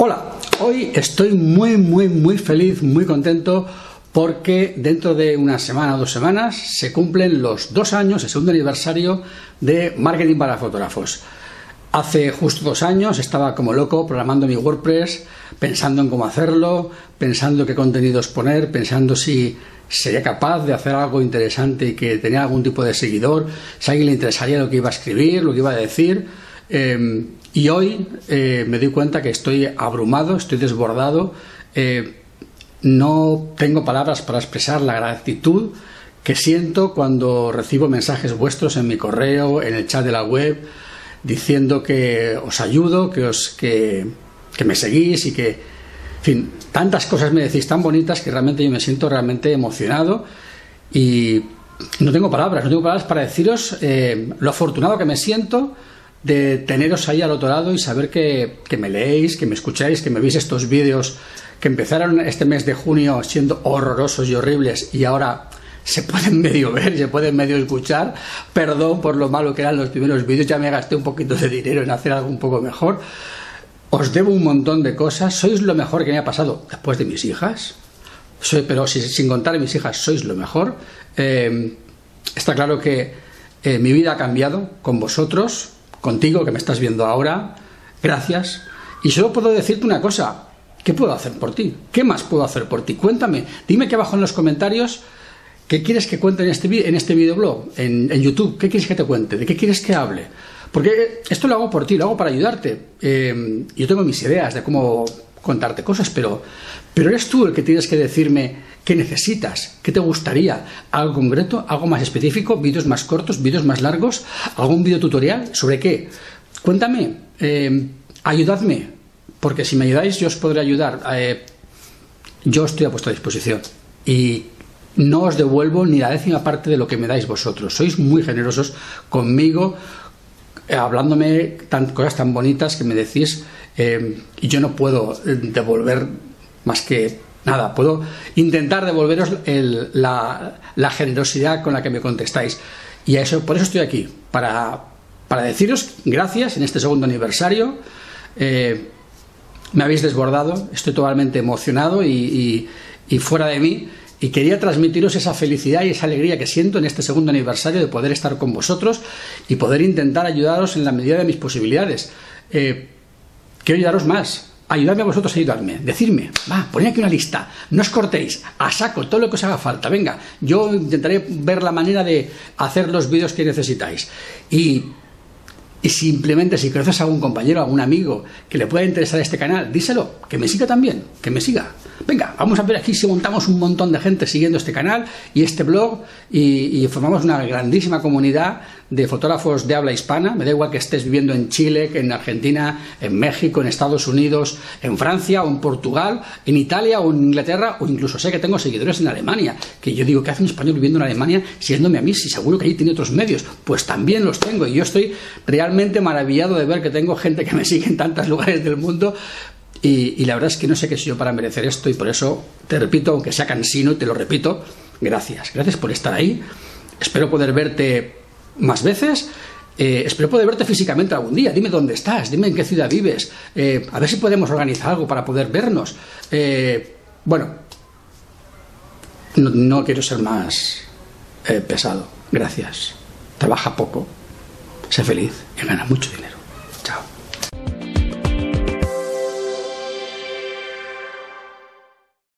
Hola, hoy estoy muy, muy, muy feliz, muy contento porque dentro de una semana o dos semanas se cumplen los dos años, el segundo aniversario de Marketing para Fotógrafos. Hace justo dos años estaba como loco programando mi WordPress, pensando en cómo hacerlo, pensando qué contenidos poner, pensando si sería capaz de hacer algo interesante y que tenía algún tipo de seguidor, si a alguien le interesaría lo que iba a escribir, lo que iba a decir. Em, y hoy eh, me doy cuenta que estoy abrumado, estoy desbordado, eh, no tengo palabras para expresar la gratitud que siento cuando recibo mensajes vuestros en mi correo, en el chat de la web, diciendo que os ayudo, que, os, que, me seguís y que, tantas cosas me decís tan bonitas que realmente yo me siento realmente emocionado y no tengo palabras, no tengo palabras para deciros eh, lo afortunado que me siento de teneros ahí al otro lado y saber que, me leéis, que me escucháis, que me veis estos vídeos que empezaron este mes de junio siendo horrorosos y horribles y ahora se pueden medio ver, se pueden medio escuchar. Perdón por lo malo que eran los primeros vídeos, ya me gasté un poquito de dinero en hacer algo un poco mejor. Os debo un montón de cosas, sois lo mejor que me ha pasado después de mis hijas. Soy, pero sin contar a mis hijas, sois lo mejor. Eh, está claro que eh, mi vida ha cambiado con vosotros, contigo que me estás viendo ahora, gracias. Y solo puedo decirte una cosa, ¿qué puedo hacer por ti? ¿Qué más puedo hacer por ti? Cuéntame, dime aquí abajo en los comentarios qué quieres que cuente en este, en este videoblog, en, en YouTube, qué quieres que te cuente, de qué quieres que hable. Porque esto lo hago por ti, lo hago para ayudarte. Eh, yo tengo mis ideas de cómo contarte cosas, pero, pero eres tú el que tienes que decirme qué necesitas, qué te gustaría, algo concreto, algo más específico, vídeos más cortos, vídeos más largos, algún vídeo tutorial, sobre qué. Cuéntame, eh, ayudadme, porque si me ayudáis yo os podré ayudar. Eh, yo estoy a vuestra disposición y no os devuelvo ni la décima parte de lo que me dais vosotros. Sois muy generosos conmigo, hablándome tan, cosas tan bonitas que me decís eh, y yo no puedo eh, devolver más que nada, puedo intentar devolveros la, generosidad con la que me contestáis. Y a eso, por eso estoy aquí, para, para deciros gracias en este segundo aniversario. me habéis desbordado, estoy totalmente emocionado y fuera de mí y quería transmitiros esa felicidad y esa alegría que siento en este segundo aniversario de poder estar con vosotros y poder intentar ayudaros en la medida de mis posibilidades. Eh, quiero ayudaros más. Ayudadme a vosotros a ayudarme. Decidme, va, poned aquí una lista. No os cortéis. A saco todo lo que os haga falta. Venga, yo intentaré ver la manera de hacer los vídeos que necesitáis. Y simplemente si conoces a algún compañero, a algún amigo que le pueda interesar este canal, díselo, que me siga también, que me siga. Venga, vamos a ver aquí si montamos un montón de gente siguiendo este canal y este blog y, formamos una grandísima comunidad de fotógrafos de habla hispana. Me da igual que estés viviendo en Chile, en Argentina, en México, en Estados Unidos, en Francia o en Portugal, en Italia o en Inglaterra o incluso sé que tengo seguidores en Alemania. Que yo digo, ¿qué hace un español viviendo en Alemania siéndome a mí? Si seguro que allí tiene otros medios. Pues también los tengo y yo estoy realmente maravillado de ver que tengo gente que me sigue en tantos lugares del mundo. Y, la verdad es que no sé qué soy yo para merecer esto y por eso te repito, aunque sea cansino y te lo repito, gracias. Gracias por estar ahí. Espero poder verte más veces. Eh, espero poder verte físicamente algún día. Dime dónde estás, dime en qué ciudad vives. Eh, a ver si podemos organizar algo para poder vernos. Eh, bueno, no, no, quiero ser más pesado. Gracias. Trabaja poco sé feliz y gana mucho dinero.